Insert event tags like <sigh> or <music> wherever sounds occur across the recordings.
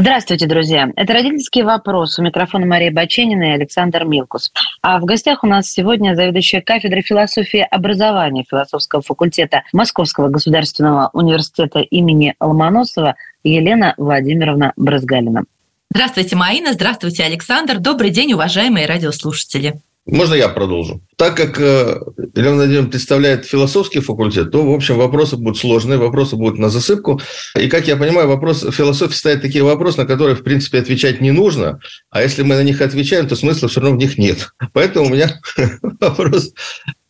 Здравствуйте, друзья. Это «Родительский вопрос». У микрофона Мария Баченина и Александр Милкус. А в гостях у нас сегодня заведующая кафедрой философии образования философского факультета Московского государственного университета имени Ломоносова Елена Владимировна Брызгалина. Здравствуйте, Маина. Здравствуйте, Александр. Добрый день, уважаемые радиослушатели. Можно я продолжу? Так как э, Елена Владимировна представляет философский факультет, то, в общем, вопросы будут сложные, вопросы будут на засыпку. И, как я понимаю, вопрос философии ставит такие вопросы, на которые, в принципе, отвечать не нужно. А если мы на них отвечаем, то смысла все равно в них нет. <laughs> Поэтому у меня <laughs> вопрос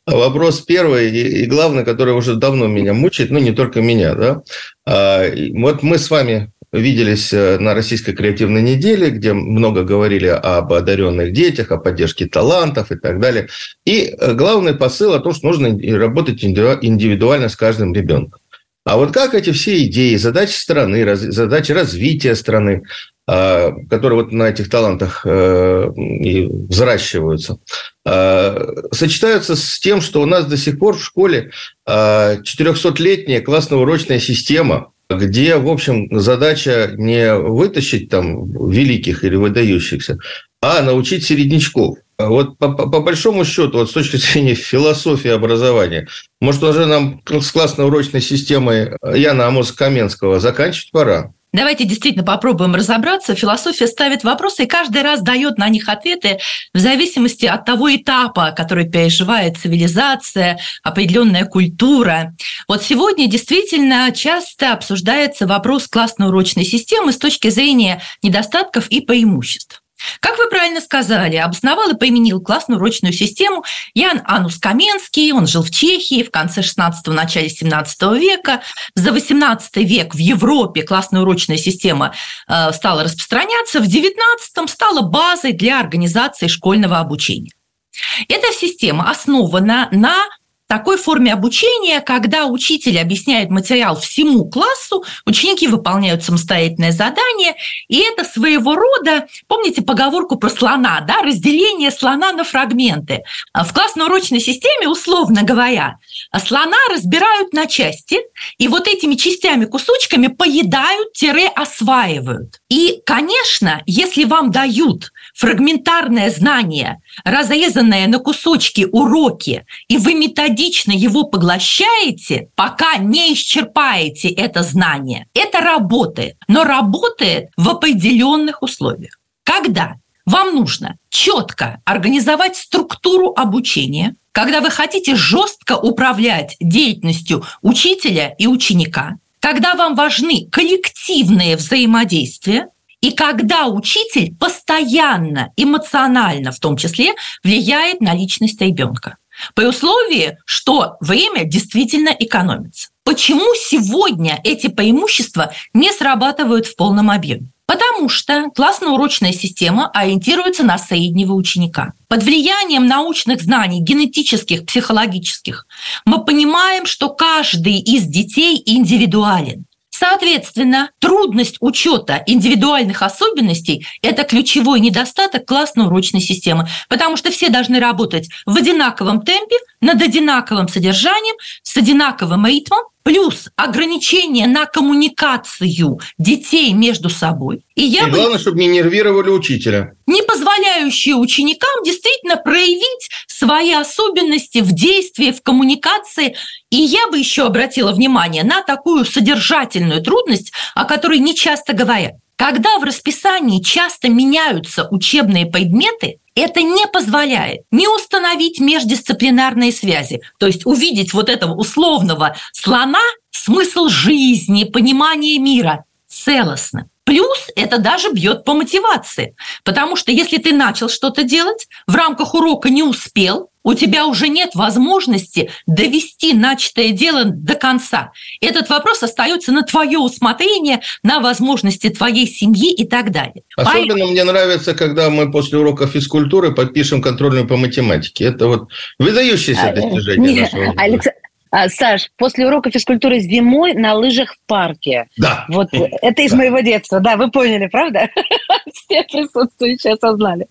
Вопрос первый и, главный, который уже давно меня мучает, ну не только меня, да. А, вот мы с вами виделись э, на Российской креативной неделе, где много говорили об одаренных детях, о поддержке талантов и так далее. И э, главный посыл о том, что нужно работать индивидуально с каждым ребенком. А вот как эти все идеи, задачи страны, задачи развития страны, а, которые вот на этих талантах э, и взращиваются, а, сочетаются с тем, что у нас до сих пор в школе 400-летняя классно-урочная система, где, в общем, задача не вытащить там великих или выдающихся, а научить середнячков. Вот по, по большому счету, вот с точки зрения философии образования, может, уже нам с классно-урочной системой Яна Амос-Каменского заканчивать пора? Давайте действительно попробуем разобраться. Философия ставит вопросы и каждый раз дает на них ответы в зависимости от того этапа, который переживает цивилизация, определенная культура. Вот сегодня действительно часто обсуждается вопрос классно-урочной системы с точки зрения недостатков и преимуществ. Как вы правильно сказали, обосновал и применил классную урочную систему Ян Анус Каменский. Он жил в Чехии в конце 16-го, начале 17 века. За 18 век в Европе классная урочная система э, стала распространяться. В 19-м стала базой для организации школьного обучения. Эта система основана на такой форме обучения, когда учитель объясняет материал всему классу, ученики выполняют самостоятельное задание, и это своего рода, помните поговорку про слона, да, разделение слона на фрагменты. В классно-урочной системе, условно говоря, слона разбирают на части, и вот этими частями, кусочками поедают-осваивают. И, конечно, если вам дают фрагментарное знание, разрезанное на кусочки уроки, и вы методично его поглощаете, пока не исчерпаете это знание, это работает. Но работает в определенных условиях. Когда вам нужно четко организовать структуру обучения, когда вы хотите жестко управлять деятельностью учителя и ученика, когда вам важны коллективные взаимодействия, и когда учитель постоянно, эмоционально в том числе, влияет на личность ребенка. При условии, что время действительно экономится. Почему сегодня эти преимущества не срабатывают в полном объеме? Потому что классно-урочная система ориентируется на среднего ученика. Под влиянием научных знаний, генетических, психологических, мы понимаем, что каждый из детей индивидуален. Соответственно, трудность учета индивидуальных особенностей – это ключевой недостаток классно-урочной системы, потому что все должны работать в одинаковом темпе, над одинаковым содержанием, с одинаковым ритмом, плюс ограничение на коммуникацию детей между собой. И, я и бы... главное, чтобы не нервировали учителя. Не позволяющие ученикам действительно проявить свои особенности в действии, в коммуникации. И я бы еще обратила внимание на такую содержательную трудность, о которой не часто говорят. Когда в расписании часто меняются учебные предметы, это не позволяет не установить междисциплинарные связи, то есть увидеть вот этого условного слона, смысл жизни, понимание мира целостно. Плюс это даже бьет по мотивации, потому что если ты начал что-то делать, в рамках урока не успел, у тебя уже нет возможности довести начатое дело до конца. Этот вопрос остается на твое усмотрение, на возможности твоей семьи и так далее. Особенно Поэтому... мне нравится, когда мы после урока физкультуры подпишем контрольную по математике. Это вот выдающееся а, достижение нет, нашего. Алекс... А, Саш, после урока физкультуры зимой на лыжах в парке. Да. Вот это из Да. моего детства. Да, вы поняли, правда? <laughs> Все присутствующие осознали.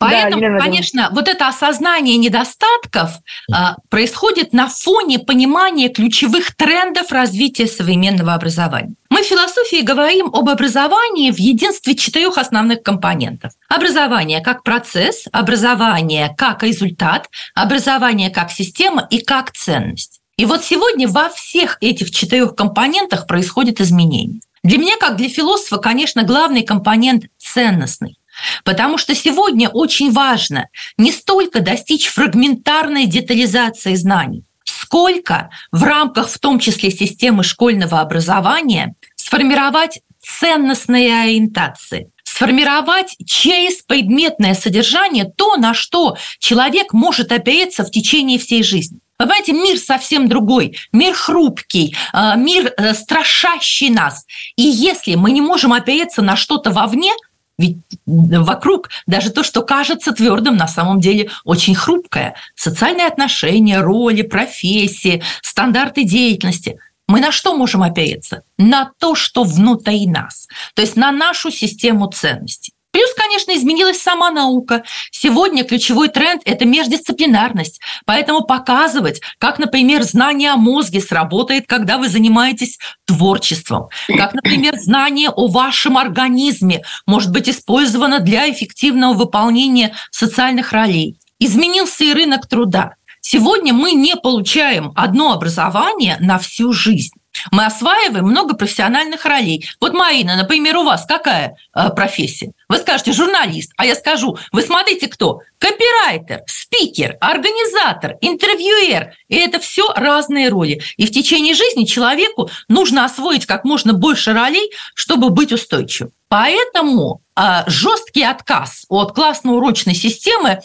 Поэтому, Елена Владимировна. конечно, вот это осознание недостатков а, происходит на фоне понимания ключевых трендов развития современного образования. Мы в философии говорим об образовании в единстве четырех основных компонентов. Образование как процесс, образование как результат, образование как система и как ценность. И вот сегодня во всех этих четырех компонентах происходит изменение. Для меня, как для философа, конечно, главный компонент ценностный. Потому что сегодня очень важно не столько достичь фрагментарной детализации знаний, сколько в рамках, в том числе системы школьного образования, сформировать ценностные ориентации, сформировать через предметное содержание то, на что человек может опереться в течение всей жизни. Понимаете, мир совсем другой, мир хрупкий, э, мир э, страшащий нас. И если мы не можем опереться на что-то вовне, ведь вокруг даже то, что кажется твердым, на самом деле очень хрупкое. Социальные отношения, роли, профессии, стандарты деятельности. Мы на что можем опереться? На то, что внутри нас. То есть на нашу систему ценностей. Плюс, конечно, изменилась сама наука. Сегодня ключевой тренд – это междисциплинарность. Поэтому показывать, как, например, знание о мозге сработает, когда вы занимаетесь творчеством. Как, например, знание о вашем организме может быть использовано для эффективного выполнения социальных ролей. Изменился и рынок труда. Сегодня мы не получаем одно образование на всю жизнь. Мы осваиваем много профессиональных ролей. Вот, Марина, например, у вас какая э, профессия? Вы скажете журналист, а я скажу, вы смотрите кто? Копирайтер, спикер, организатор, интервьюер. И это все разные роли. И в течение жизни человеку нужно освоить как можно больше ролей, чтобы быть устойчивым. Поэтому э, жесткий отказ от классно-урочной системы э,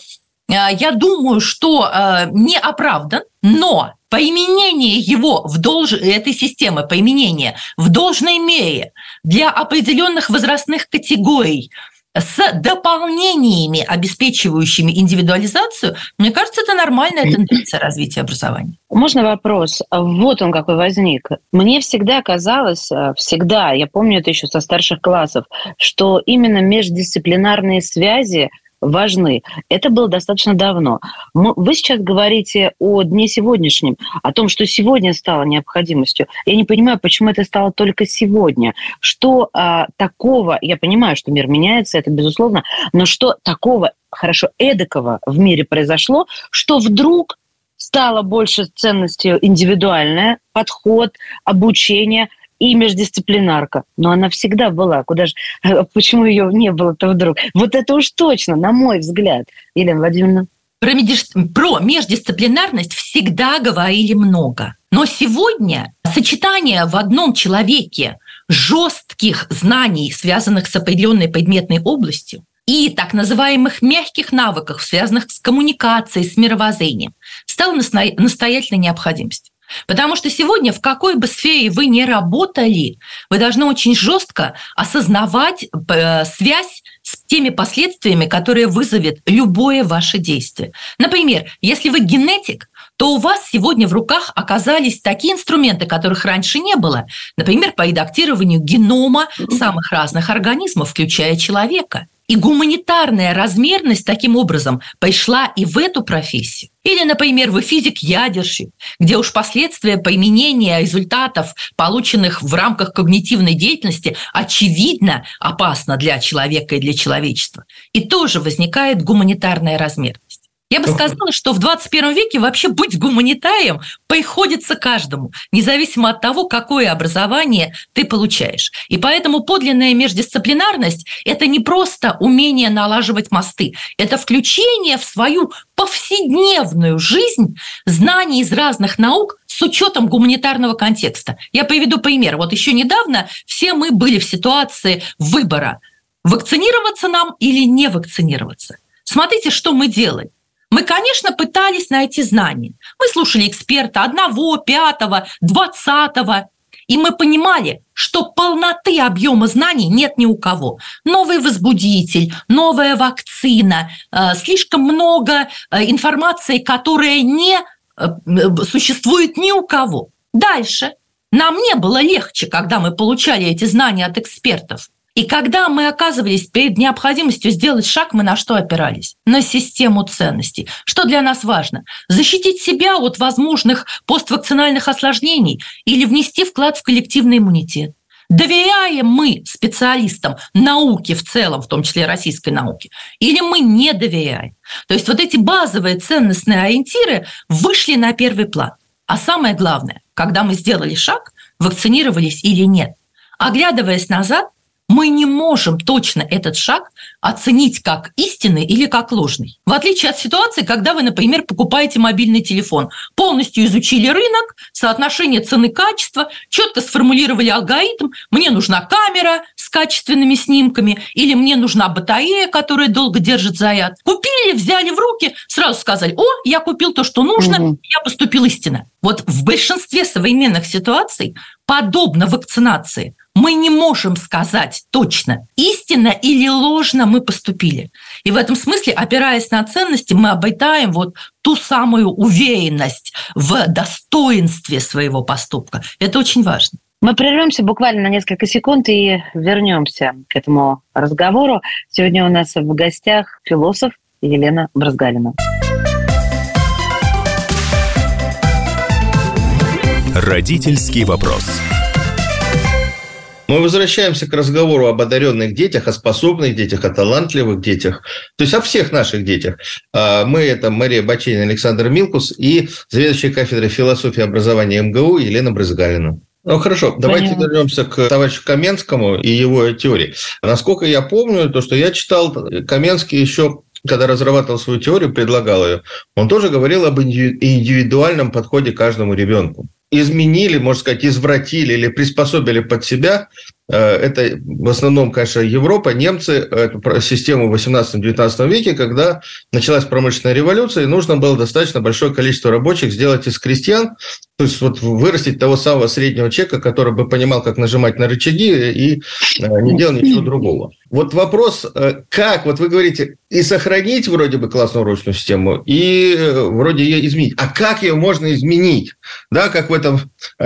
я думаю, что э, не оправдан, но применение его в долж... этой системы, применение в должной мере для определенных возрастных категорий с дополнениями, обеспечивающими индивидуализацию, мне кажется, это нормальная тенденция развития образования. Можно вопрос? Вот он какой возник. Мне всегда казалось, э, всегда, я помню это еще со старших классов, что именно междисциплинарные связи важны. Это было достаточно давно. Вы сейчас говорите о дне сегодняшнем, о том, что сегодня стало необходимостью. Я не понимаю, почему это стало только сегодня. Что а, такого, я понимаю, что мир меняется, это безусловно, но что такого, хорошо, эдакого в мире произошло, что вдруг стало больше ценностью индивидуальная, подход, обучение – и междисциплинарка. Но она всегда была. Куда же, почему ее не было-то вдруг? Вот это уж точно, на мой взгляд. Елена Владимировна. Про, медиш... Про междисциплинарность всегда говорили много. Но сегодня сочетание в одном человеке жестких знаний, связанных с определенной предметной областью, и так называемых мягких навыков, связанных с коммуникацией, с мировоззрением, стало настоятельной необходимостью. Потому что сегодня в какой бы сфере вы ни работали, вы должны очень жестко осознавать э, связь с теми последствиями, которые вызовет любое ваше действие. Например, если вы генетик, то у вас сегодня в руках оказались такие инструменты, которых раньше не было. Например, по редактированию генома самых разных организмов, включая человека. И гуманитарная размерность таким образом пришла и в эту профессию. Или, например, вы физик-ядерщик, где уж последствия применения результатов, полученных в рамках когнитивной деятельности, очевидно опасно для человека и для человечества. И тоже возникает гуманитарная размерность. Я бы сказала, что в 21 веке вообще быть гуманитарием приходится каждому, независимо от того, какое образование ты получаешь. И поэтому подлинная междисциплинарность – это не просто умение налаживать мосты, это включение в свою повседневную жизнь знаний из разных наук с учетом гуманитарного контекста. Я приведу пример. Вот еще недавно все мы были в ситуации выбора, вакцинироваться нам или не вакцинироваться. Смотрите, что мы делаем. Мы, конечно, пытались найти знания. Мы слушали эксперта одного, пятого, двадцатого, и мы понимали, что полноты объема знаний нет ни у кого. Новый возбудитель, новая вакцина, э, слишком много э, информации, которая не э, существует ни у кого. Дальше. Нам не было легче, когда мы получали эти знания от экспертов. И когда мы оказывались перед необходимостью сделать шаг, мы на что опирались? На систему ценностей. Что для нас важно? Защитить себя от возможных поствакцинальных осложнений или внести вклад в коллективный иммунитет. Доверяем мы специалистам науки в целом, в том числе российской науки, или мы не доверяем? То есть вот эти базовые ценностные ориентиры вышли на первый план. А самое главное, когда мы сделали шаг, вакцинировались или нет, оглядываясь назад, мы не можем точно этот шаг оценить как истинный или как ложный. В отличие от ситуации, когда вы, например, покупаете мобильный телефон, полностью изучили рынок, соотношение цены-качества, четко сформулировали алгоритм, мне нужна камера с качественными снимками или мне нужна батарея, которая долго держит заряд. Купили, взяли в руки, сразу сказали, о, я купил то, что нужно, угу. я поступил истинно. Вот в большинстве современных ситуаций, подобно вакцинации – мы не можем сказать точно, истинно или ложно мы поступили. И в этом смысле, опираясь на ценности, мы обретаем вот ту самую уверенность в достоинстве своего поступка. Это очень важно. Мы прервемся буквально на несколько секунд и вернемся к этому разговору. Сегодня у нас в гостях философ Елена Бразгалина. Родительский вопрос. Мы возвращаемся к разговору об одаренных детях, о способных детях, о талантливых детях, то есть о всех наших детях. А, мы – это Мария Бачейна, Александр Милкус и заведующая кафедрой философии и образования МГУ Елена Брызгалина. Ну хорошо, давайте Понятно. вернемся к товарищу Каменскому и его теории. Насколько я помню, то, что я читал, Каменский еще когда разрабатывал свою теорию, предлагал ее, он тоже говорил об индивидуальном подходе к каждому ребенку изменили, можно сказать, извратили или приспособили под себя это в основном, конечно, Европа, немцы, эту систему в 18-19 веке, когда началась промышленная революция, и нужно было достаточно большое количество рабочих сделать из крестьян, то есть вот вырастить того самого среднего человека, который бы понимал, как нажимать на рычаги и э, не делал ничего другого. Вот вопрос, э, как, вот вы говорите, и сохранить вроде бы классную урочную систему, и вроде ее изменить. А как ее можно изменить? Да, как в этом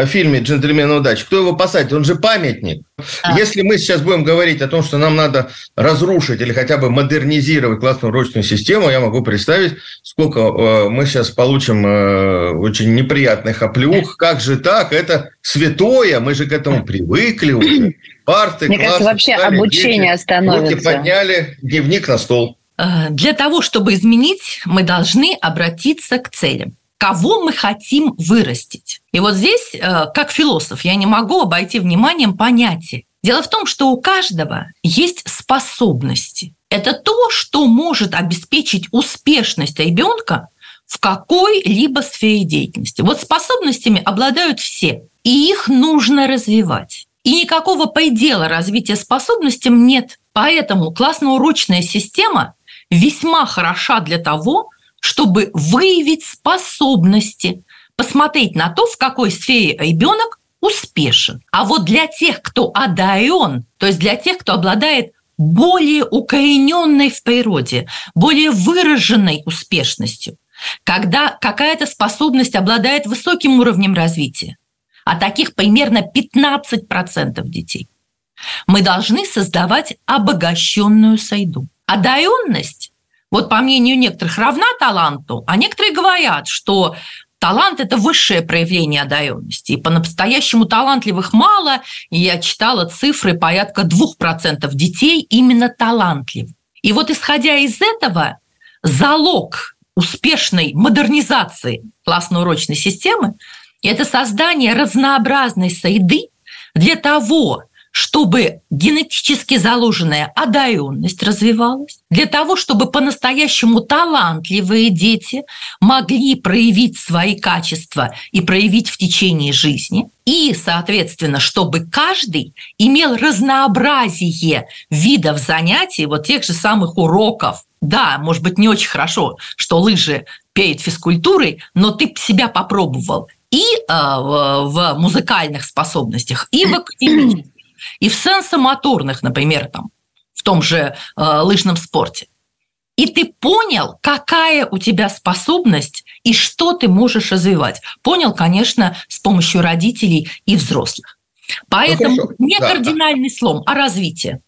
фильме «Джентльмены удачи». Кто его посадит? Он же памятник. А. Если мы сейчас будем говорить о том, что нам надо разрушить или хотя бы модернизировать классную урочную систему, я могу представить, сколько э, мы сейчас получим э, очень неприятных оплеух. Как же так? Это святое, мы же к этому привыкли уже. Парты, Мне классы, кажется, вообще стали, обучение дети, остановится. Руки подняли, дневник на стол. Э, для того, чтобы изменить, мы должны обратиться к целям кого мы хотим вырастить. И вот здесь, э, как философ, я не могу обойти вниманием понятие. Дело в том, что у каждого есть способности. Это то, что может обеспечить успешность ребенка в какой-либо сфере деятельности. Вот способностями обладают все, и их нужно развивать. И никакого предела развития способностям нет. Поэтому классно-урочная система весьма хороша для того, чтобы выявить способности, посмотреть на то, в какой сфере ребенок успешен. А вот для тех, кто одарен, то есть для тех, кто обладает более укорененной в природе, более выраженной успешностью, когда какая-то способность обладает высоким уровнем развития, а таких примерно 15% детей, мы должны создавать обогащенную среду. Одаренность вот по мнению некоторых, равна таланту, а некоторые говорят, что талант – это высшее проявление одаренности. И по-настоящему талантливых мало. И я читала цифры, порядка 2% детей именно талантливых. И вот исходя из этого, залог успешной модернизации классно-урочной системы – это создание разнообразной среды для того, чтобы генетически заложенная одаренность развивалась, для того, чтобы по-настоящему талантливые дети могли проявить свои качества и проявить в течение жизни, и, соответственно, чтобы каждый имел разнообразие видов занятий, вот тех же самых уроков. Да, может быть, не очень хорошо, что лыжи перед физкультурой, но ты себя попробовал и э, в, в музыкальных способностях, и в <clears throat> академических и в сенсомоторных, например, там, в том же э, лыжном спорте. и ты понял, какая у тебя способность и что ты можешь развивать. Понял, конечно, с помощью родителей и взрослых. Поэтому ну, не да, кардинальный да. слом, а развитие.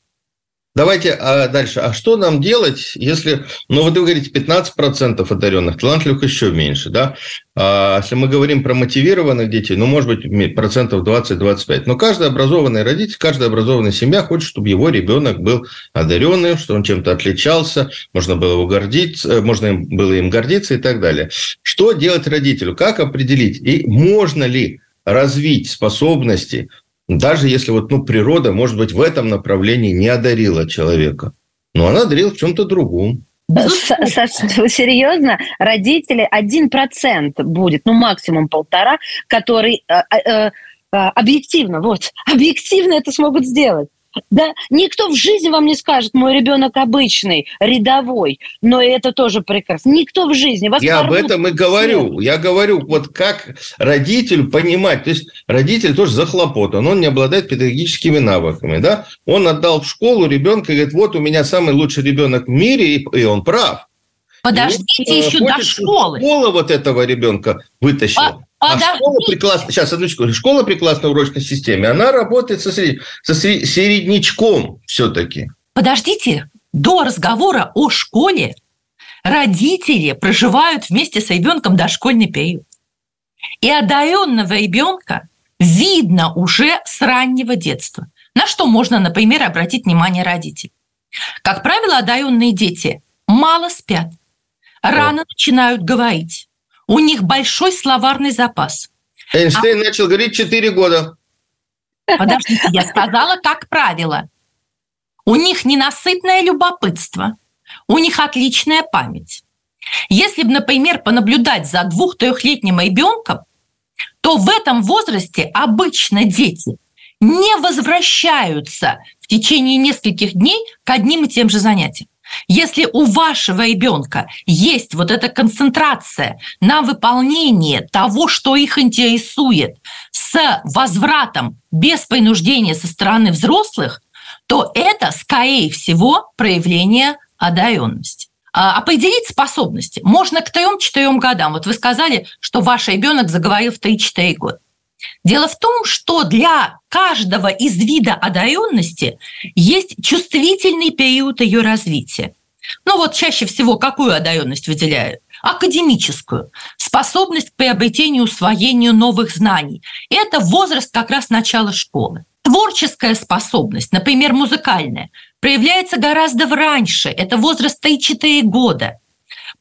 Давайте а дальше. А что нам делать, если, ну вот вы говорите, 15% одаренных, талантливых еще меньше, да? А если мы говорим про мотивированных детей, ну, может быть, процентов 20-25. Но каждый образованный родитель, каждая образованная семья хочет, чтобы его ребенок был одаренным, что он чем-то отличался, можно было его гордиться, можно было им гордиться и так далее. Что делать родителю? Как определить? И можно ли развить способности даже если вот, ну, природа, может быть, в этом направлении не одарила человека, но она одарила в чем-то другом. Саша, серьезно, родители один процент будет, ну максимум полтора, который э, э, э, объективно, вот, <laughs> объективно это смогут сделать. Да, никто в жизни вам не скажет, мой ребенок обычный, рядовой, но это тоже прекрасно. Никто в жизни. Вас Я об этом и говорю. Я говорю, вот как родителю понимать. То есть родитель тоже захлопотан, он не обладает педагогическими навыками. Да? Он отдал в школу ребенка и говорит, вот у меня самый лучший ребенок в мире, и он прав. Подождите и еще до школы. Школа вот этого ребенка вытащила. А, а школа прекрасно, сейчас, одну секунду, школа прекрасна в урочной системе, она работает со, сред... со середнячком все-таки. Подождите, до разговора о школе родители проживают вместе с ребенком дошкольный период. И одаренного ребенка видно уже с раннего детства. На что можно, например, обратить внимание родителей? Как правило, одаренные дети мало спят, рано начинают говорить, у них большой словарный запас. Эйнштейн а... начал говорить 4 года. Подождите, я сказала, как правило. У них ненасытное любопытство, у них отличная память. Если бы, например, понаблюдать за двух-трехлетним ребенком, то в этом возрасте обычно дети не возвращаются в течение нескольких дней к одним и тем же занятиям. Если у вашего ребенка есть вот эта концентрация на выполнение того, что их интересует, с возвратом без принуждения со стороны взрослых, то это, скорее всего, проявление одаренности. А, определить способности можно к 3-4 годам. Вот вы сказали, что ваш ребенок заговорил в 3-4 года. Дело в том, что для каждого из вида одаренности есть чувствительный период ее развития. Ну вот чаще всего какую одаренность выделяют? Академическую, способность к приобретению, усвоению новых знаний. Это возраст как раз начала школы. Творческая способность, например, музыкальная, проявляется гораздо раньше. Это возраст 3-4 года.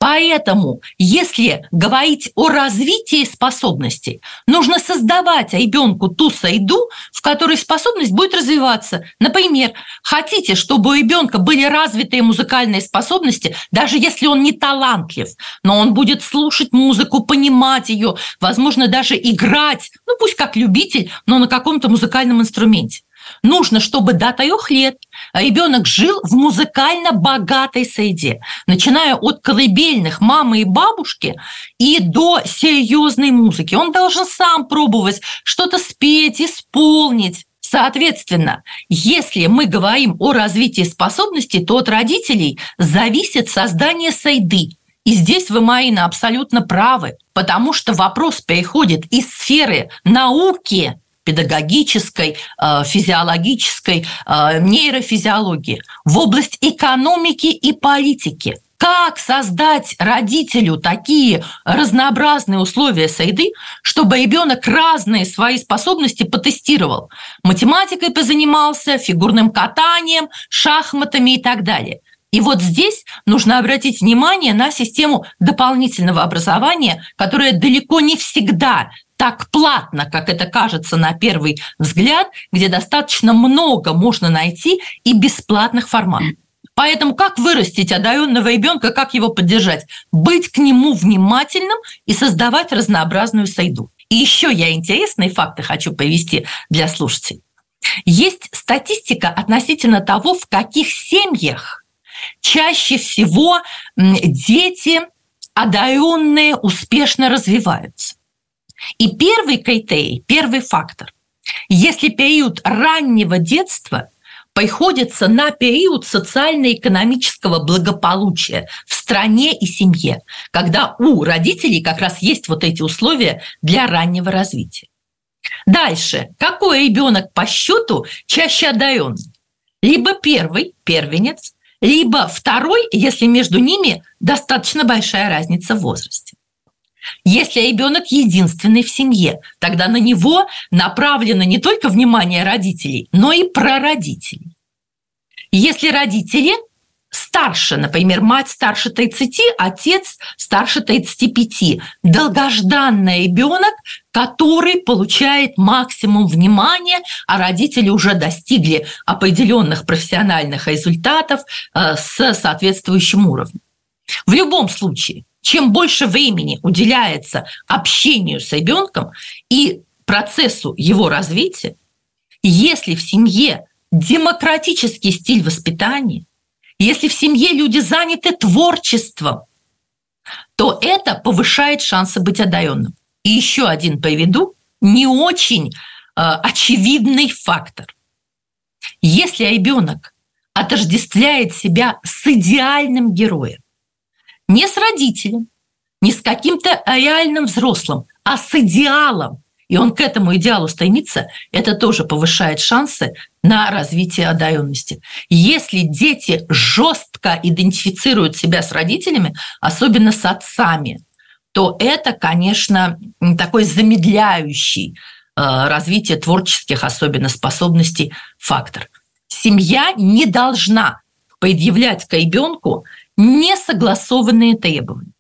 Поэтому, если говорить о развитии способностей, нужно создавать ребенку ту среду, в которой способность будет развиваться. Например, хотите, чтобы у ребенка были развитые музыкальные способности, даже если он не талантлив, но он будет слушать музыку, понимать ее, возможно, даже играть, ну пусть как любитель, но на каком-то музыкальном инструменте. Нужно, чтобы до трех лет ребенок жил в музыкально богатой среде, начиная от колыбельных мамы и бабушки и до серьезной музыки. Он должен сам пробовать что-то спеть, исполнить. Соответственно, если мы говорим о развитии способностей, то от родителей зависит создание сайды. И здесь вы, Марина, абсолютно правы, потому что вопрос переходит из сферы науки педагогической, э, физиологической, э, нейрофизиологии, в область экономики и политики. Как создать родителю такие разнообразные условия среды, чтобы ребенок разные свои способности потестировал? Математикой позанимался, фигурным катанием, шахматами и так далее. И вот здесь нужно обратить внимание на систему дополнительного образования, которая далеко не всегда так платно, как это кажется на первый взгляд, где достаточно много можно найти и бесплатных форматов. Поэтому как вырастить одаренного ребенка, как его поддержать? Быть к нему внимательным и создавать разнообразную среду. И еще я интересные факты хочу повести для слушателей. Есть статистика относительно того, в каких семьях чаще всего дети одаренные успешно развиваются. И первый критерий, первый фактор. Если период раннего детства приходится на период социально-экономического благополучия в стране и семье, когда у родителей как раз есть вот эти условия для раннего развития. Дальше. Какой ребенок по счету чаще одарен? Либо первый, первенец, либо второй, если между ними достаточно большая разница в возрасте. Если ребенок единственный в семье, тогда на него направлено не только внимание родителей, но и прародителей. Если родители старше, например, мать старше 30, отец старше 35, долгожданный ребенок, который получает максимум внимания, а родители уже достигли определенных профессиональных результатов э, с соответствующим уровнем. В любом случае, чем больше времени уделяется общению с ребенком и процессу его развития, если в семье демократический стиль воспитания, если в семье люди заняты творчеством, то это повышает шансы быть одаренным. И еще один приведу не очень э, очевидный фактор. Если ребенок отождествляет себя с идеальным героем, не с родителем, не с каким-то реальным взрослым, а с идеалом, и он к этому идеалу стремится, это тоже повышает шансы на развитие одаренности. Если дети жестко идентифицируют себя с родителями, особенно с отцами, то это, конечно, такой замедляющий э, развитие творческих, особенно способностей, фактор. Семья не должна предъявлять к ребенку несогласованные требования.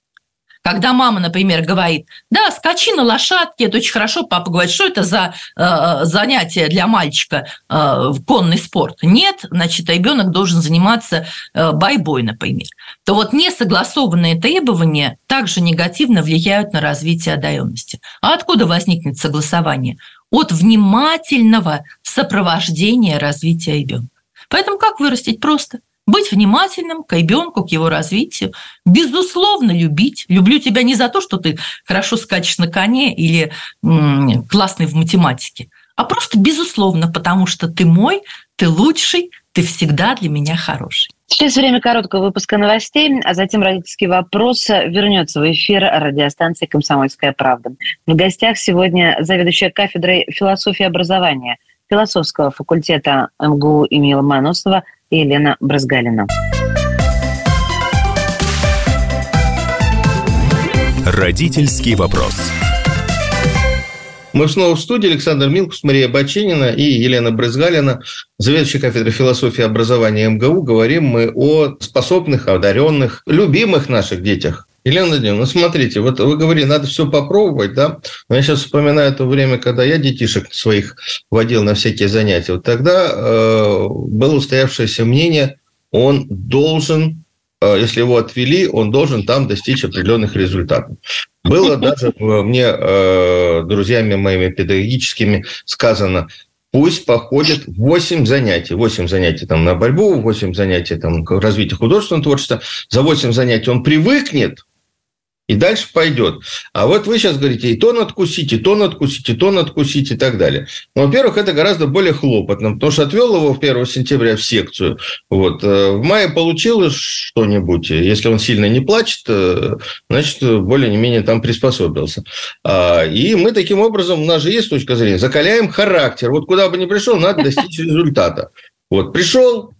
Когда мама, например, говорит, да, скачи на лошадке, это очень хорошо, папа говорит, что это за э, занятие для мальчика, э, конный спорт. Нет, значит, ребенок должен заниматься э, бойбой, например. То вот несогласованные требования также негативно влияют на развитие одаренности. А откуда возникнет согласование? От внимательного сопровождения развития ребенка. Поэтому как вырастить просто? Быть внимательным к ребенку, к его развитию, безусловно любить. Люблю тебя не за то, что ты хорошо скачешь на коне или м- классный в математике, а просто безусловно, потому что ты мой, ты лучший, ты всегда для меня хороший. Сейчас время короткого выпуска новостей, а затем родительский вопрос вернется в эфир радиостанции «Комсомольская правда». В гостях сегодня заведующая кафедрой философии образования философского факультета МГУ имени Ломоносова и Елена Бразгалина. Родительский вопрос. Мы снова в студии. Александр Милкус, Мария Баченина и Елена Брызгалина, заведующая кафедрой философии и образования МГУ. Говорим мы о способных, одаренных, любимых наших детях. Елена Владимировна, ну смотрите, вот вы говорили, надо все попробовать, да? Но я сейчас вспоминаю то время, когда я детишек своих водил на всякие занятия. Вот тогда э, было устоявшееся мнение, он должен, э, если его отвели, он должен там достичь определенных результатов. Было даже мне э, друзьями моими педагогическими сказано, пусть походит 8 занятий. 8 занятий там на борьбу, 8 занятий там развитие художественного творчества. За 8 занятий он привыкнет, и дальше пойдет. А вот вы сейчас говорите, и то надкусить, и то надкусить, и то надкусить, и так далее. Ну, во-первых, это гораздо более хлопотно, потому что отвел его в 1 сентября в секцию. Вот. Э, в мае получилось что-нибудь. Если он сильно не плачет, э, значит, более-менее там приспособился. А, и мы таким образом, у нас же есть точка зрения, закаляем характер. Вот куда бы ни пришел, надо достичь <laughs> результата. Вот, пришел,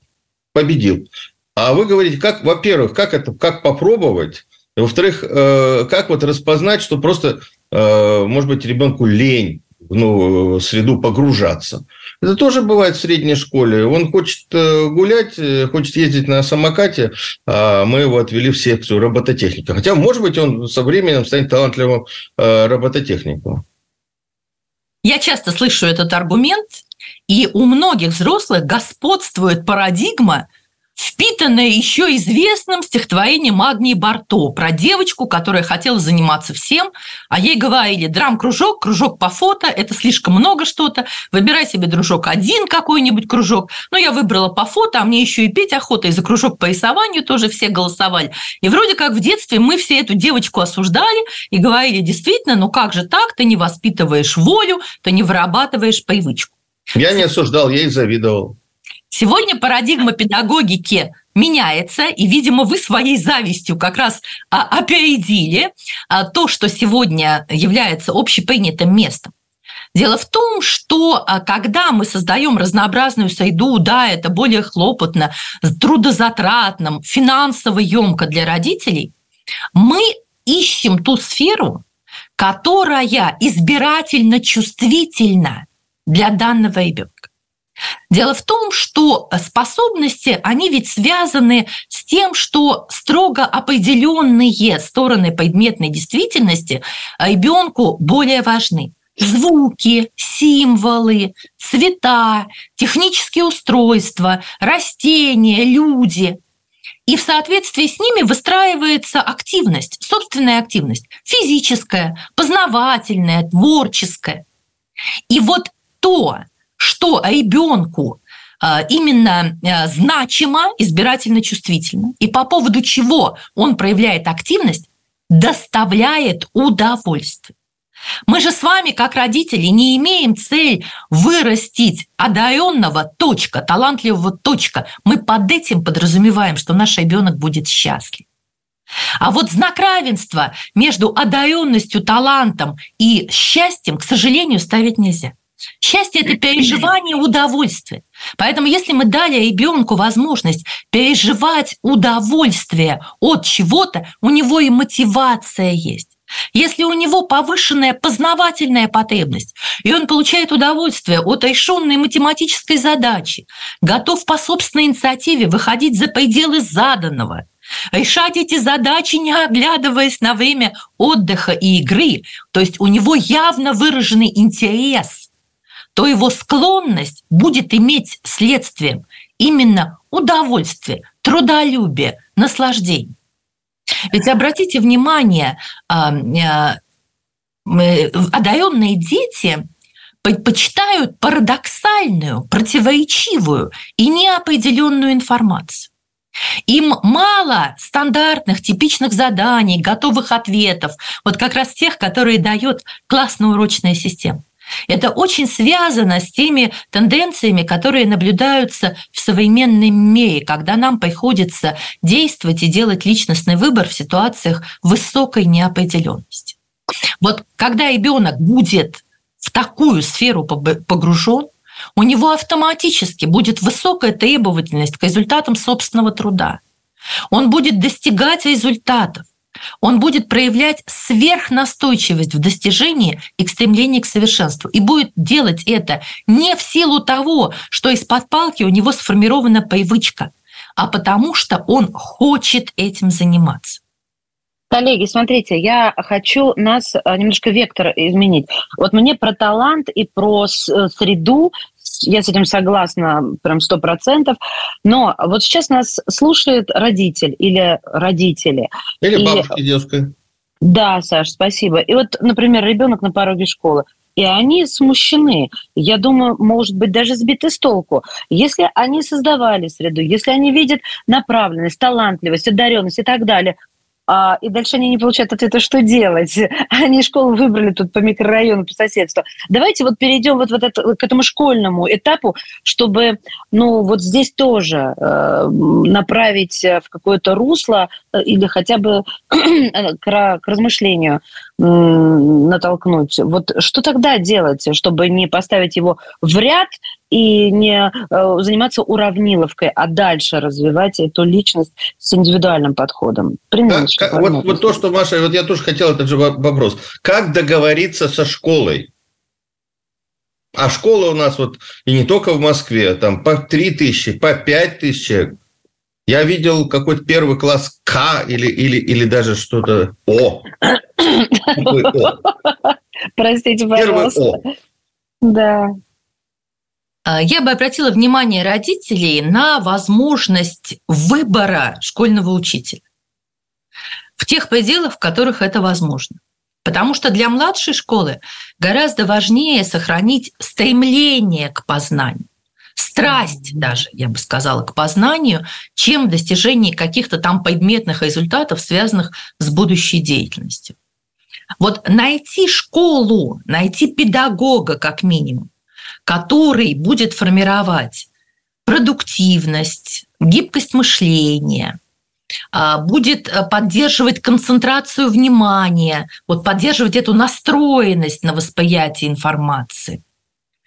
победил. А вы говорите, как, во-первых, как это, как попробовать, во-вторых, э, как вот распознать, что просто, э, может быть, ребенку лень в новую среду погружаться. Это тоже бывает в средней школе. Он хочет э, гулять, хочет ездить на самокате, а мы его отвели в секцию робототехника. Хотя, может быть, он со временем станет талантливым робототехником. Я часто слышу этот аргумент, и у многих взрослых господствует парадигма – впитанное еще известным стихотворением Магнии Барто про девочку, которая хотела заниматься всем, а ей говорили, драм-кружок, кружок по фото, это слишком много что-то, выбирай себе, дружок, один какой-нибудь кружок. Ну, я выбрала по фото, а мне еще и петь охота, и за кружок по рисованию тоже все голосовали. И вроде как в детстве мы все эту девочку осуждали и говорили, действительно, ну как же так, ты не воспитываешь волю, ты не вырабатываешь привычку. Я не осуждал, я и завидовал. Сегодня парадигма педагогики меняется, и, видимо, вы своей завистью как раз а, опередили а, то, что сегодня является общепринятым местом. Дело в том, что а, когда мы создаем разнообразную среду, да, это более хлопотно, трудозатратно, финансово емко для родителей, мы ищем ту сферу, которая избирательно чувствительна для данного ребенка. Дело в том, что способности, они ведь связаны с тем, что строго определенные стороны предметной действительности ребенку более важны звуки, символы, цвета, технические устройства, растения, люди. И в соответствии с ними выстраивается активность, собственная активность, физическая, познавательная, творческая. И вот то, что ребенку а, именно а, значимо, избирательно чувствительно, и по поводу чего он проявляет активность, доставляет удовольствие. Мы же с вами, как родители, не имеем цель вырастить одаренного точка, талантливого точка. Мы под этим подразумеваем, что наш ребенок будет счастлив. А вот знак равенства между одаренностью, талантом и счастьем, к сожалению, ставить нельзя. Счастье – это переживание удовольствия. Поэтому если мы дали ребенку возможность переживать удовольствие от чего-то, у него и мотивация есть. Если у него повышенная познавательная потребность, и он получает удовольствие от решенной математической задачи, готов по собственной инициативе выходить за пределы заданного, решать эти задачи, не оглядываясь на время отдыха и игры, то есть у него явно выраженный интерес, то его склонность будет иметь следствием именно удовольствие, трудолюбие, наслаждение. Ведь обратите внимание, а, а, одаренные дети предпочитают парадоксальную, противоречивую и неопределенную информацию. Им мало стандартных, типичных заданий, готовых ответов, вот как раз тех, которые дает классная урочная система. Это очень связано с теми тенденциями, которые наблюдаются в современном мире, когда нам приходится действовать и делать личностный выбор в ситуациях высокой неопределенности. Вот когда ребенок будет в такую сферу погружен, у него автоматически будет высокая требовательность к результатам собственного труда. Он будет достигать результатов он будет проявлять сверхнастойчивость в достижении и к стремлению к совершенству. И будет делать это не в силу того, что из-под палки у него сформирована привычка, а потому что он хочет этим заниматься. Коллеги, смотрите, я хочу нас э, немножко вектор изменить. Вот мне про талант и про э, среду я с этим согласна прям сто процентов. Но вот сейчас нас слушает родитель или родители. Или и... бабушка, дедушка. Да, Саш, спасибо. И вот, например, ребенок на пороге школы, и они смущены. Я думаю, может быть, даже сбиты с толку. Если они создавали среду, если они видят направленность, талантливость, одаренность и так далее, и дальше они не получают ответа, что делать. <laughs> Они школу выбрали тут по микрорайону, по соседству. Давайте вот перейдем вот, вот это, к этому школьному этапу, чтобы, ну, вот здесь тоже э, направить в какое-то русло э, или хотя бы <clears throat> к, к размышлению натолкнуть. Вот что тогда делать, чтобы не поставить его в ряд и не э, заниматься уравниловкой, а дальше развивать эту личность с индивидуальным подходом? Как, как, вот, вот то, что Маша, вот я тоже хотел этот же вопрос. Как договориться со школой? А школа у нас вот, и не только в Москве, там по 3 тысячи, по 5 тысяч я видел какой-то первый класс К или, или, или даже что-то О. Простите, пожалуйста. Да. А, я бы обратила внимание родителей на возможность выбора школьного учителя в тех пределах, в которых это возможно. Потому что для младшей школы гораздо важнее сохранить стремление к познанию страсть даже, я бы сказала, к познанию, чем достижение каких-то там предметных результатов, связанных с будущей деятельностью. Вот найти школу, найти педагога как минимум, который будет формировать продуктивность, гибкость мышления, а, будет э, поддерживать концентрацию внимания, вот поддерживать эту настроенность на восприятие информации.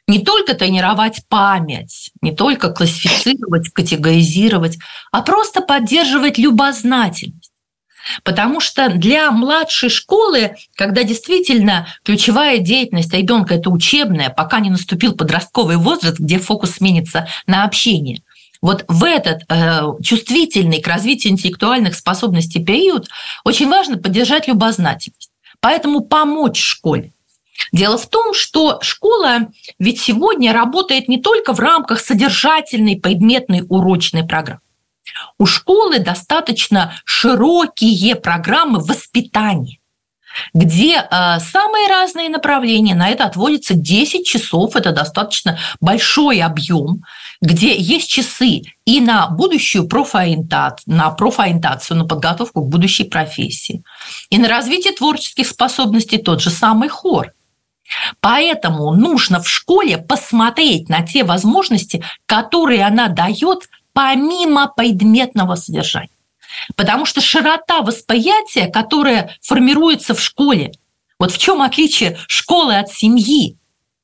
Не только тренировать память, не только классифицировать, категоризировать, а просто поддерживать любознательность. Потому что для младшей школы, когда действительно ключевая деятельность ребенка это учебная, пока не наступил подростковый возраст, где фокус сменится на общение – вот в этот э, чувствительный к развитию интеллектуальных способностей период очень важно поддержать любознательность. Поэтому помочь школе. Дело в том, что школа ведь сегодня работает не только в рамках содержательной предметной урочной программы. У школы достаточно широкие программы воспитания где э, самые разные направления, на это отводится 10 часов, это достаточно большой объем, где есть часы и на будущую профориентацию, на профориентацию, на подготовку к будущей профессии, и на развитие творческих способностей тот же самый хор. Поэтому нужно в школе посмотреть на те возможности, которые она дает помимо предметного содержания. Потому что широта восприятия, которая формируется в школе, вот в чем отличие школы от семьи?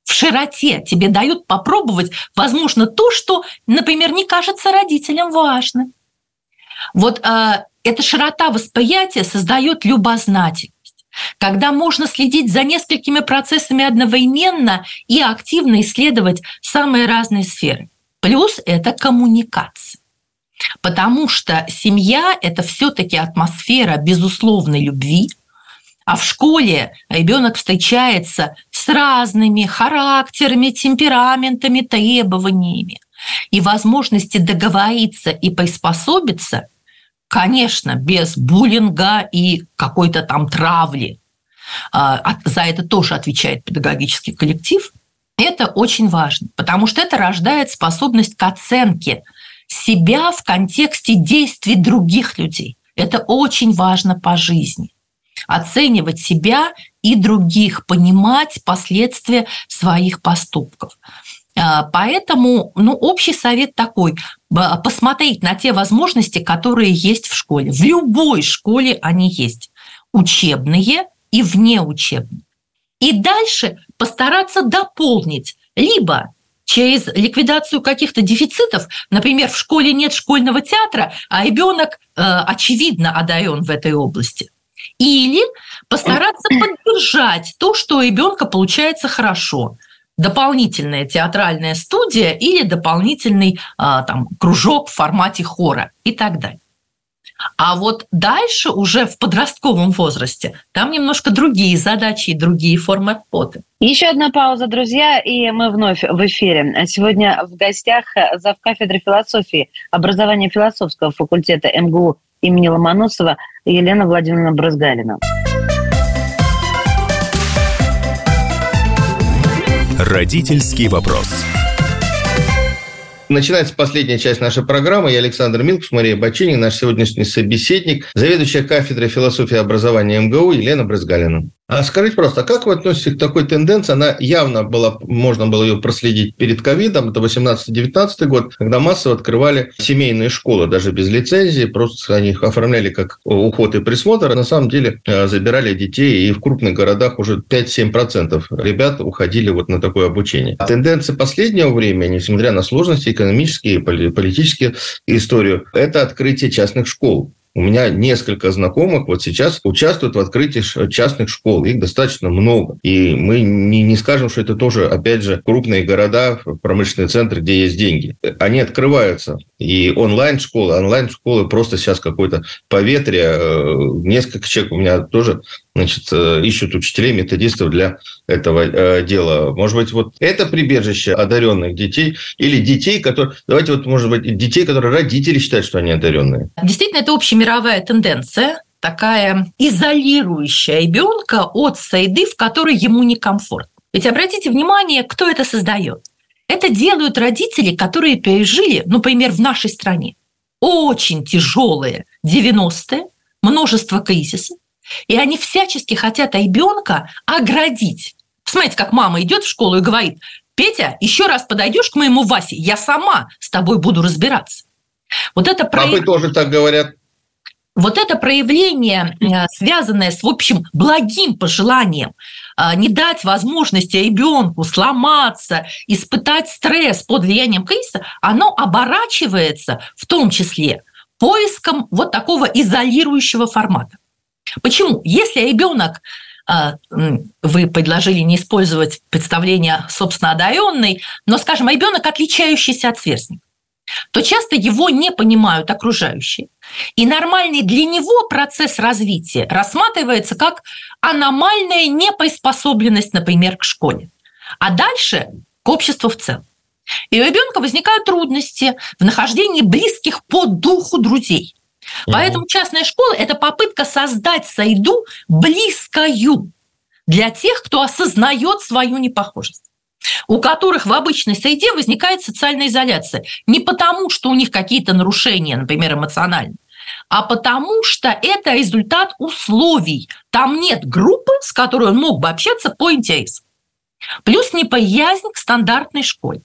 В широте тебе дают попробовать, возможно, то, что, например, не кажется родителям важным. Вот э, эта широта восприятия создает любознательность когда можно следить за несколькими процессами одновременно и активно исследовать самые разные сферы. Плюс это коммуникация. Потому что семья – это все-таки атмосфера безусловной любви, а в школе ребенок встречается с разными характерами, темпераментами, требованиями. И возможности договориться и приспособиться, конечно, без буллинга и какой-то там травли, а, за это тоже отвечает педагогический коллектив, это очень важно, потому что это рождает способность к оценке – себя в контексте действий других людей. Это очень важно по жизни. Оценивать себя и других, понимать последствия своих поступков. А, поэтому ну, общий совет такой – посмотреть на те возможности, которые есть в школе. В любой школе они есть. Учебные и внеучебные. И дальше постараться дополнить либо через ликвидацию каких-то дефицитов, например, в школе нет школьного театра, а ребенок э, очевидно одарен в этой области. Или постараться <clears throat> поддержать то, что у ребенка получается хорошо дополнительная театральная студия или дополнительный э, там, кружок в формате хора и так далее. А вот дальше уже в подростковом возрасте там немножко другие задачи и другие формы работы. Еще одна пауза, друзья, и мы вновь в эфире. Сегодня в гостях зав. кафедры философии образования философского факультета МГУ имени Ломоносова Елена Владимировна Брызгалина. Родительский вопрос. Начинается последняя часть нашей программы. Я Александр Милкус, Мария Бачинин, наш сегодняшний собеседник, заведующая кафедрой философии и образования МГУ Елена Брызгалина. А скажите просто, как вы относитесь к такой тенденции? Она явно была, можно было ее проследить перед ковидом, это 18-19 год, когда массово открывали семейные школы, даже без лицензии, просто они их оформляли как уход и присмотр, а на самом деле э, забирали детей, и в крупных городах уже 5-7% ребят уходили вот на такое обучение. А тенденция последнего времени, несмотря на сложности экономические политические историю, это открытие частных школ. У меня несколько знакомых вот сейчас участвуют в открытии частных школ. Их достаточно много. И мы не, не скажем, что это тоже, опять же, крупные города, промышленные центры, где есть деньги. Они открываются. И онлайн-школы, онлайн-школы просто сейчас какое-то поветрие. Э, несколько человек у меня тоже значит, э, ищут учителей, методистов для этого э, дела. Может быть, вот это прибежище одаренных детей или детей, которые... Давайте вот, может быть, детей, которые родители считают, что они одаренные. Действительно, это общемировая тенденция такая изолирующая ребенка от среды, в которой ему некомфортно. Ведь обратите внимание, кто это создает. Это делают родители, которые пережили, например, в нашей стране очень тяжелые 90-е, множество кризисов, и они всячески хотят ребенка оградить. Посмотрите, как мама идет в школу и говорит, Петя, еще раз подойдешь к моему Васе, я сама с тобой буду разбираться. Вот это прояв... Папы тоже так говорят. Вот это проявление, э, связанное с, в общем, благим пожеланием, э, не дать возможности ребенку сломаться, испытать стресс под влиянием кризиса, оно оборачивается в том числе поиском вот такого изолирующего формата. Почему? Если ребенок э, вы предложили не использовать представление собственно одаренный, но, скажем, ребенок, отличающийся от сверстника то часто его не понимают окружающие. И нормальный для него процесс развития рассматривается как аномальная неприспособленность, например, к школе. А дальше к обществу в целом. И у ребенка возникают трудности в нахождении близких по духу друзей. Поэтому частная школа – это попытка создать сойду близкою для тех, кто осознает свою непохожесть у которых в обычной среде возникает социальная изоляция. Не потому, что у них какие-то нарушения, например, эмоциональные, а потому что это результат условий. Там нет группы, с которой он мог бы общаться по интересам. Плюс неприязнь к стандартной школе.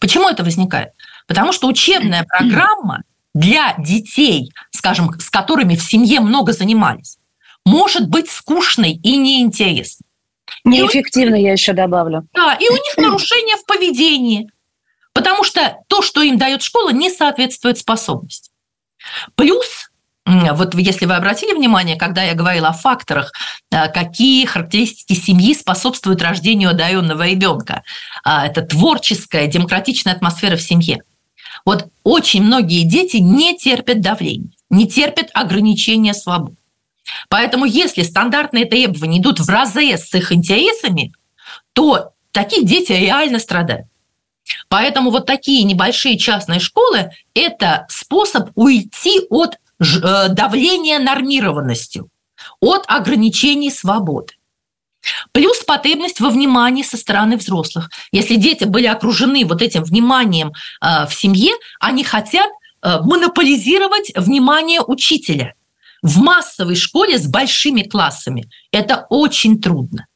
Почему это возникает? Потому что учебная <clears throat> программа для детей, скажем, с которыми в семье много занимались, может быть скучной и неинтересной. Неэффективно, я еще добавлю. Да, и у них нарушения в поведении, потому что то, что им дает школа, не соответствует способности. Плюс вот если вы обратили внимание, когда я говорила о факторах, э, какие характеристики семьи способствуют рождению одаренного ребенка, а, это творческая, демократичная атмосфера в семье. Вот очень многие дети не терпят давления, не терпят ограничения свободы. Поэтому если стандартные требования идут в разрез с их интересами, то такие дети реально страдают. Поэтому вот такие небольшие частные школы – это способ уйти от э, давления нормированностью, от ограничений свободы. Плюс потребность во внимании со стороны взрослых. Если дети были окружены вот этим вниманием э, в семье, они хотят э, монополизировать внимание учителя – в массовой школе с большими классами это очень трудно.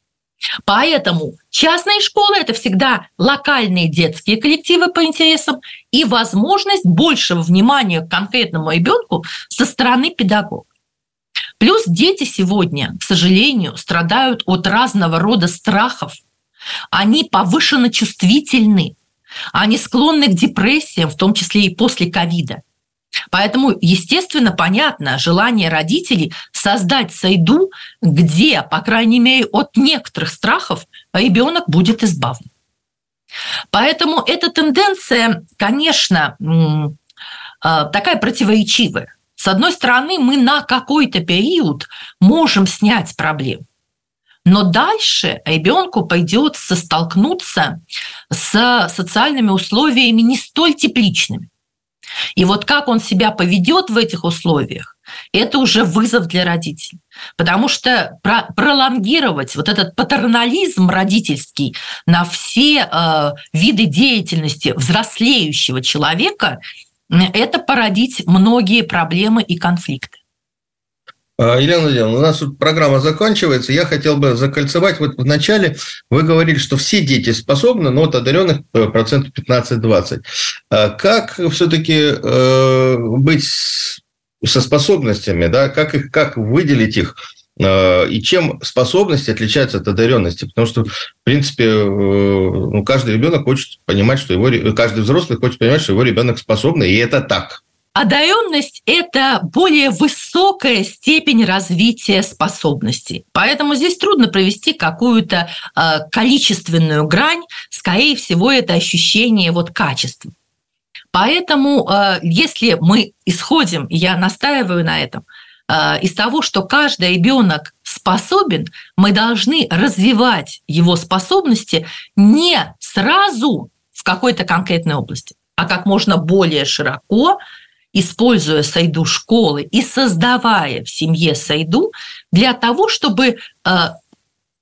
Поэтому частные школы – это всегда локальные детские коллективы по интересам и возможность большего внимания к конкретному ребенку со стороны педагога. Плюс дети сегодня, к сожалению, страдают от разного рода страхов. Они повышенно чувствительны, они склонны к депрессиям, в том числе и после ковида. Поэтому, естественно, понятно желание родителей создать среду, где, по крайней мере, от некоторых страхов ребенок будет избавлен. Поэтому эта тенденция, конечно, а, такая противоречивая. С одной стороны, мы на какой-то период можем снять проблему, но дальше ребенку придется столкнуться с социальными условиями не столь тепличными. И вот как он себя поведет в этих условиях, это уже вызов для родителей. Потому что про пролонгировать вот этот патернализм родительский на все э, виды деятельности взрослеющего человека, это породить многие проблемы и конфликты. А, Елена Владимировна, у нас тут программа заканчивается. Я хотел бы закольцевать. Вот вначале вы говорили, что все дети способны, но вот одаренных э, процентов 15-20. А как все-таки э, быть со способностями, да? как, их, как выделить их? Э, и чем способности отличаются от одаренности? Потому что, в принципе, ну, каждый ребенок хочет понимать, что его, каждый взрослый хочет понимать, что его ребенок способный, и это так. Одаренность – это более высокая степень развития способностей. Поэтому здесь трудно провести какую-то э, количественную грань. Скорее всего, это ощущение вот качества. Поэтому, э, если мы исходим, я настаиваю на этом, э, из того, что каждый ребенок способен, мы должны развивать его способности не сразу в какой-то конкретной области, а как можно более широко, используя сайду школы и создавая в семье сайду для того, чтобы э,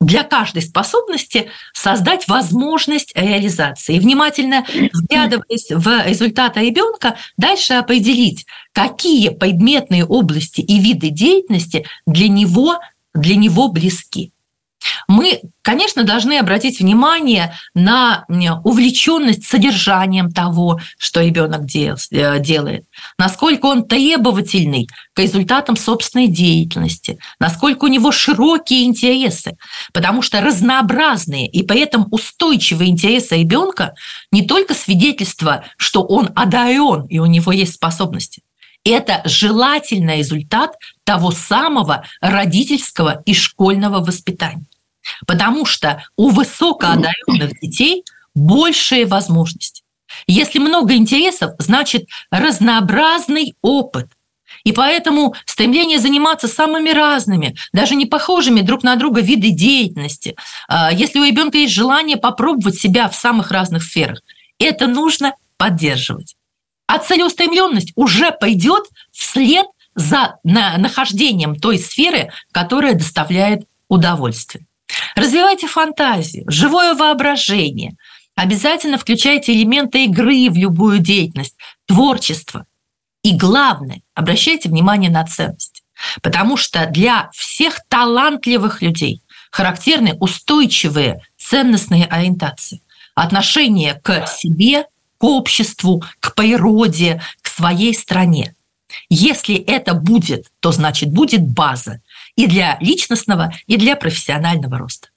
для каждой способности создать возможность реализации. И внимательно взглядываясь в результаты ребенка, дальше определить, какие предметные области и виды деятельности для него, для него близки. Мы, конечно, должны обратить внимание на увлеченность содержанием того, что ребенок э, делает, насколько он требовательный к результатам собственной деятельности, насколько у него широкие интересы, потому что разнообразные и при этом устойчивые интересы ребенка не только свидетельство, что он одарен и у него есть способности, это желательный результат того самого родительского и школьного воспитания. Потому что у высокоодаренных детей большие возможности. Если много интересов, значит разнообразный опыт. И поэтому стремление заниматься самыми разными, даже не похожими друг на друга виды деятельности. А, если у ребенка есть желание попробовать себя в самых разных сферах, это нужно поддерживать. А целеустремленность уже пойдет вслед за нахождением той сферы, которая доставляет удовольствие. Развивайте фантазию, живое воображение. Обязательно включайте элементы игры в любую деятельность, творчество. И главное, обращайте внимание на ценности. Потому что для всех талантливых людей характерны устойчивые ценностные ориентации. Отношение к себе, к обществу, к природе, к своей стране. Если это будет, то значит будет база и для личностного, и для профессионального роста.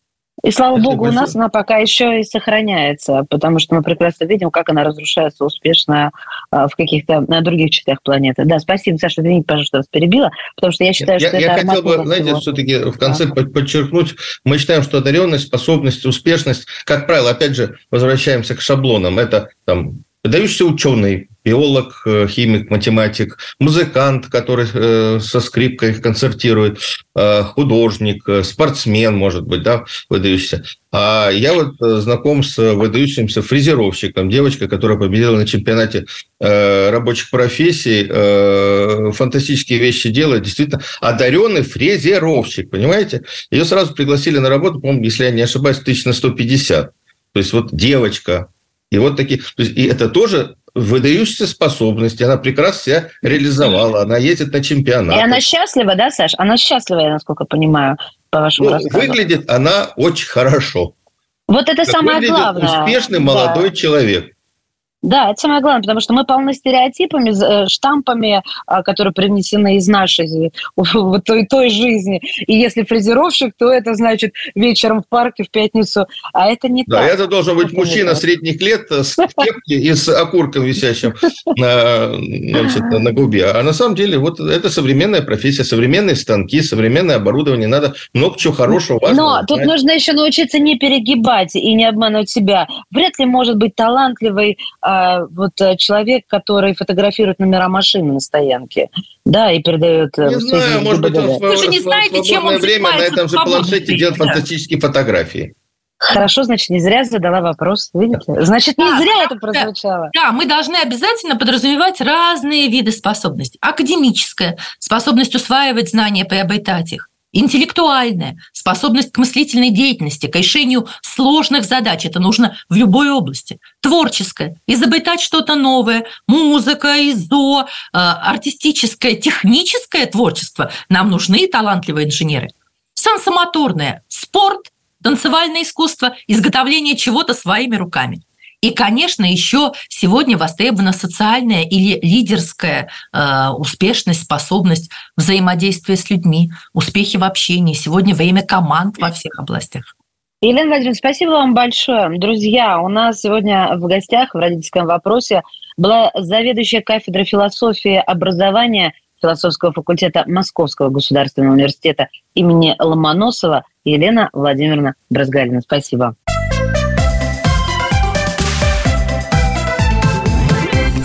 И слава Спасибо богу, большое. у нас она пока еще и сохраняется, потому что мы прекрасно видим, как она разрушается успешно а, в каких-то на других частях планеты. Да, спасибо, Саша, извините, пожалуйста, что вас перебила, потому что я считаю, я, что я это хотел бы, знаете, все-таки в конце да. подчеркнуть, мы считаем, что одаренность, способность, успешность, как правило, опять же, возвращаемся к шаблонам, это там выдающийся ученый, биолог, э, химик, математик, музыкант, который э, со скрипкой концертирует, э, художник, спортсмен, может быть, да, выдающийся. А я вот знаком с выдающимся фрезеровщиком, девочка, которая победила на чемпионате рабочих профессий, фантастические вещи делает, действительно одаренный фрезеровщик, понимаете? Ее сразу пригласили на работу, по-моему, если я не ошибаюсь, тысяч на 150. То есть вот девочка, и вот такие, то есть, и это тоже выдающиеся способности, она прекрасно себя реализовала, она ездит на чемпионат. И она счастлива, да, Саш? Она счастлива, я насколько понимаю, по вашему ну, рассказу. Выглядит она очень хорошо. Вот это как самое главное. Успешный молодой да. человек. Да, это самое главное, потому что мы полны стереотипами, э, штампами, а, которые принесены из нашей <laughs> той, той жизни. И если фрезеровщик, то это значит вечером в парке в пятницу, а это не да, так. Да, это должен быть это мужчина средних лет с кепки и с окурком висящим на, значит, на губе. А на самом деле вот это современная профессия, современные станки, современное оборудование, надо много чего хорошего, важного. Но тут нужно еще научиться не перегибать и не обмануть себя. Вряд ли может быть талантливый а, вот э, человек, который фотографирует номера машины на стоянке, да, и передает... Э, не знаю, может быть, он Вы же не знаете, чем он время на этом же планшете делает фантастические фотографии. Хорошо, значит, не зря задала вопрос, видите? Значит, не да, зря это прозвучало. Да, мы должны обязательно подразумевать разные виды способностей. Академическая, способность усваивать знания, приобретать их интеллектуальная, способность к мыслительной деятельности, к решению сложных задач. Это нужно в любой области. Творческая, изобретать что-то новое, музыка, ИЗО, э, артистическое, техническое творчество. Нам нужны талантливые инженеры. Сенсомоторное, спорт, танцевальное искусство, изготовление чего-то своими руками. И, конечно, еще сегодня востребована социальная или лидерская э, успешность, способность взаимодействия с людьми, успехи в общении. Сегодня время команд во всех областях. Елена Владимировна, спасибо вам большое. Друзья, у нас сегодня в гостях в родительском вопросе была заведующая кафедрой философии образования философского факультета Московского государственного университета имени Ломоносова Елена Владимировна Бразгалина. Спасибо.